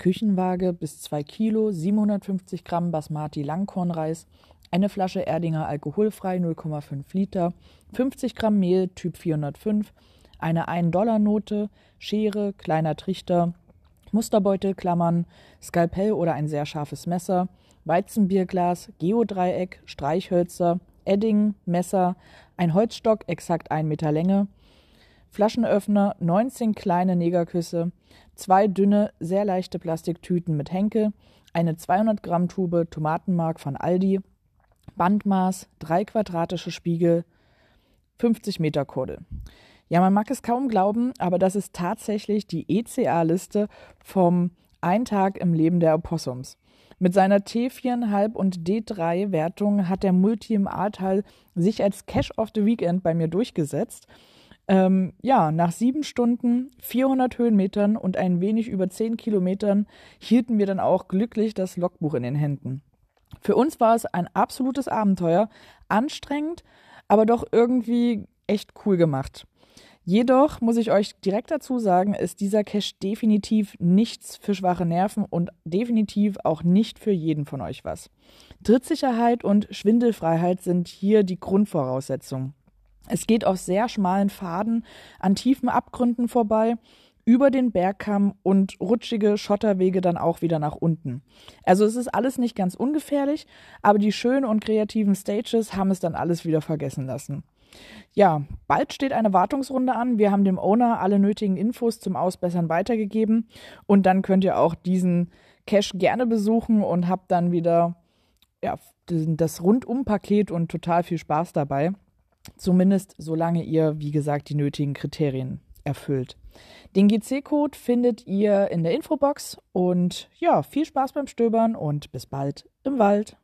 Küchenwaage bis 2 Kilo, 750 Gramm Basmati Langkornreis, eine Flasche Erdinger alkoholfrei 0,5 Liter, 50 Gramm Mehl Typ 405, eine 1-Dollar-Note, Schere, kleiner Trichter, Musterbeutel, Klammern, Skalpell oder ein sehr scharfes Messer, Weizenbierglas, Geodreieck, Streichhölzer, Edding, Messer, ein Holzstock, exakt 1 Meter Länge, Flaschenöffner, 19 kleine Negerküsse, zwei dünne, sehr leichte Plastiktüten mit Henkel, eine 200 Gramm Tube Tomatenmark von Aldi, Bandmaß, drei quadratische Spiegel, 50 Meter Kordel. Ja, man mag es kaum glauben, aber das ist tatsächlich die ECA-Liste vom Ein Tag im Leben der Opossums. Mit seiner T4,5 und D3-Wertung hat der Multi im Ahrtal sich als Cash of the Weekend bei mir durchgesetzt. Ähm, ja, nach sieben Stunden, 400 Höhenmetern und ein wenig über 10 Kilometern hielten wir dann auch glücklich das Logbuch in den Händen. Für uns war es ein absolutes Abenteuer, anstrengend, aber doch irgendwie echt cool gemacht. Jedoch muss ich euch direkt dazu sagen, ist dieser Cache definitiv nichts für schwache Nerven und definitiv auch nicht für jeden von euch was. Trittsicherheit und Schwindelfreiheit sind hier die Grundvoraussetzungen. Es geht auf sehr schmalen Pfaden an tiefen Abgründen vorbei, über den Bergkamm und rutschige Schotterwege dann auch wieder nach unten. Also es ist alles nicht ganz ungefährlich, aber die schönen und kreativen Stages haben es dann alles wieder vergessen lassen. Ja, bald steht eine Wartungsrunde an. Wir haben dem Owner alle nötigen Infos zum Ausbessern weitergegeben und dann könnt ihr auch diesen Cache gerne besuchen und habt dann wieder ja, das Rundum-Paket und total viel Spaß dabei. Zumindest solange ihr, wie gesagt, die nötigen Kriterien erfüllt. Den GC-Code findet ihr in der Infobox und ja, viel Spaß beim Stöbern und bis bald im Wald.